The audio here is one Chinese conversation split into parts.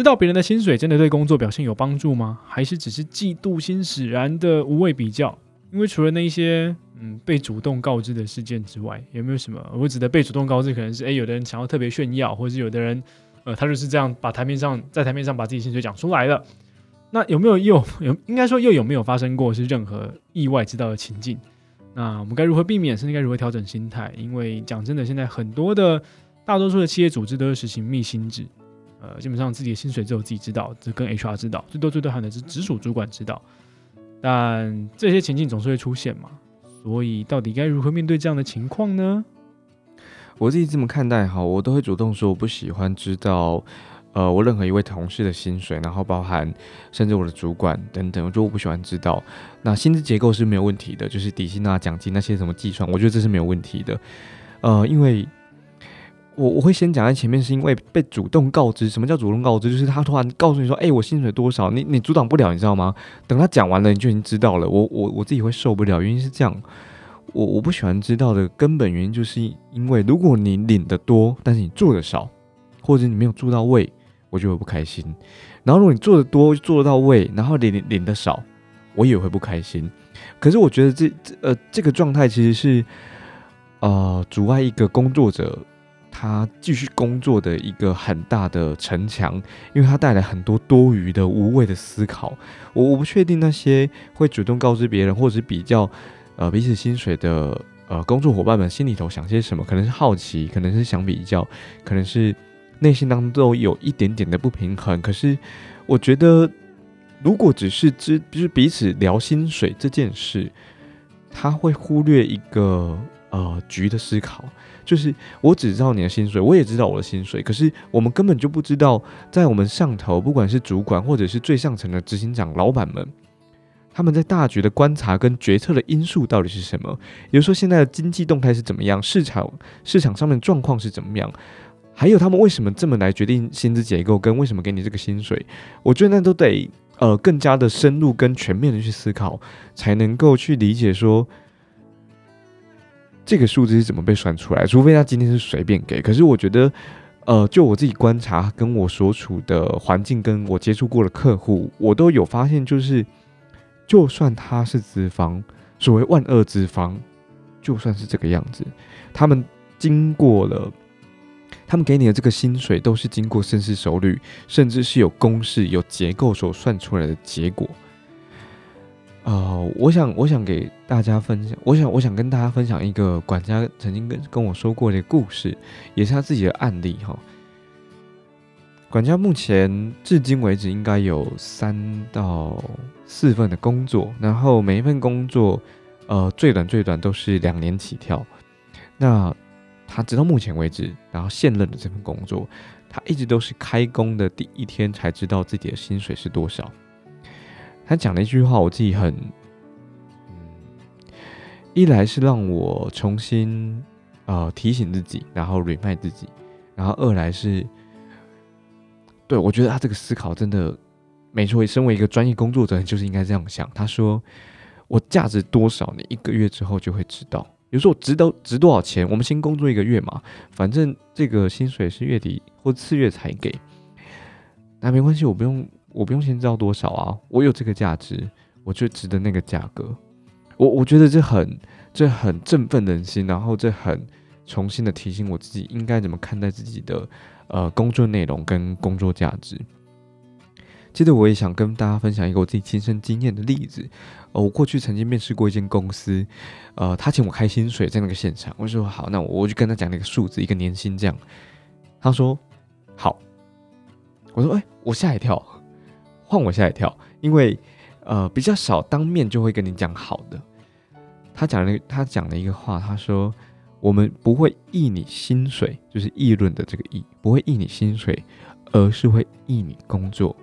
知道别人的薪水真的对工作表现有帮助吗？还是只是嫉妒心使然的无谓比较？因为除了那一些嗯被主动告知的事件之外，有没有什么我指的被主动告知，可能是诶，有的人想要特别炫耀，或者是有的人呃他就是这样把台面上在台面上把自己薪水讲出来了。那有没有又有应该说又有没有发生过是任何意外知道的情境？那我们该如何避免，甚至该如何调整心态？因为讲真的，现在很多的大多数的企业组织都是实行密薪制，呃，基本上自己的薪水只有自己知道，只跟 HR 知道，最多最多还能是直属主管知道。但这些情境总是会出现嘛，所以到底该如何面对这样的情况呢？我自己这么看待哈，我都会主动说我不喜欢知道，呃，我任何一位同事的薪水，然后包含甚至我的主管等等，我觉得我不喜欢知道。那薪资结构是没有问题的，就是底薪啊、奖金那些怎么计算，我觉得这是没有问题的。呃，因为。我我会先讲在前面，是因为被主动告知。什么叫主动告知？就是他突然告诉你说：“哎，我薪水多少？”你你阻挡不了，你知道吗？等他讲完了，你就已经知道了。我我我自己会受不了，原因是这样。我我不喜欢知道的根本原因，就是因为如果你领的多，但是你做的少，或者你没有做到位，我就会不开心。然后如果你做的多，做得到位，然后领领的少，我也会不开心。可是我觉得这呃这个状态其实是呃阻碍一个工作者。他继续工作的一个很大的城墙，因为他带来很多多余的、无谓的思考。我我不确定那些会主动告知别人，或者是比较呃彼此薪水的呃工作伙伴们心里头想些什么，可能是好奇，可能是想比较，可能是内心当中有一点点的不平衡。可是我觉得，如果只是知就是彼此聊薪水这件事，他会忽略一个呃局的思考。就是我只知道你的薪水，我也知道我的薪水，可是我们根本就不知道，在我们上头，不管是主管或者是最上层的执行长、老板们，他们在大局的观察跟决策的因素到底是什么？比如说现在的经济动态是怎么样，市场市场上面状况是怎么样，还有他们为什么这么来决定薪资结构，跟为什么给你这个薪水？我觉得那都得呃更加的深入跟全面的去思考，才能够去理解说。这个数字是怎么被算出来？除非他今天是随便给。可是我觉得，呃，就我自己观察，跟我所处的环境，跟我接触过的客户，我都有发现，就是就算他是资方，所谓万恶资方，就算是这个样子，他们经过了，他们给你的这个薪水，都是经过深思熟虑，甚至是有公式、有结构所算出来的结果。呃，我想，我想给大家分享，我想，我想跟大家分享一个管家曾经跟跟我说过的故事，也是他自己的案例哈。管家目前至今为止应该有三到四份的工作，然后每一份工作，呃，最短最短都是两年起跳。那他直到目前为止，然后现任的这份工作，他一直都是开工的第一天才知道自己的薪水是多少。他讲了一句话，我自己很，嗯，一来是让我重新呃提醒自己，然后 remind 自己，然后二来是，对我觉得他这个思考真的没错。身为一个专业工作者，就是应该这样想。他说：“我价值多少，你一个月之后就会知道。比如说我值得值多少钱，我们先工作一个月嘛，反正这个薪水是月底或次月才给，那没关系，我不用。”我不用先知道多少啊，我有这个价值，我就值得那个价格。我我觉得这很这很振奋人心，然后这很重新的提醒我自己应该怎么看待自己的呃工作内容跟工作价值。接着我也想跟大家分享一个我自己亲身经验的例子。呃，我过去曾经面试过一间公司，呃，他请我开薪水在那个现场，我说好，那我就跟他讲那个数字，一个年薪这样。他说好，我说哎，我吓一跳。换我吓一跳，因为呃比较少当面就会跟你讲好的。他讲了他讲了一个话，他说我们不会议你薪水，就是议论的这个议，不会议你薪水，而是会议你工作。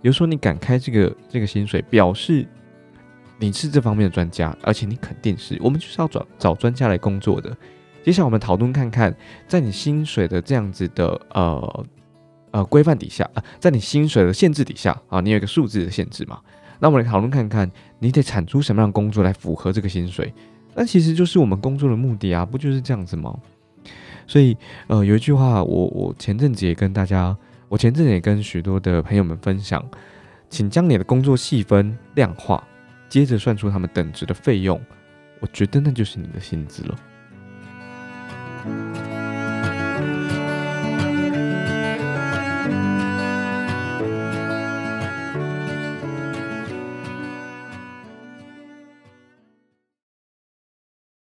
比如说你敢开这个这个薪水，表示你是这方面的专家，而且你肯定是我们就是要找找专家来工作的。接下来我们讨论看看，在你薪水的这样子的呃。呃，规范底下啊，在你薪水的限制底下啊，你有一个数字的限制嘛？那我们来讨论看看，你得产出什么样的工作来符合这个薪水？那其实就是我们工作的目的啊，不就是这样子吗？所以，呃，有一句话，我我前阵子也跟大家我前阵子也跟许多的朋友们分享，请将你的工作细分量化，接着算出他们等值的费用，我觉得那就是你的薪资了。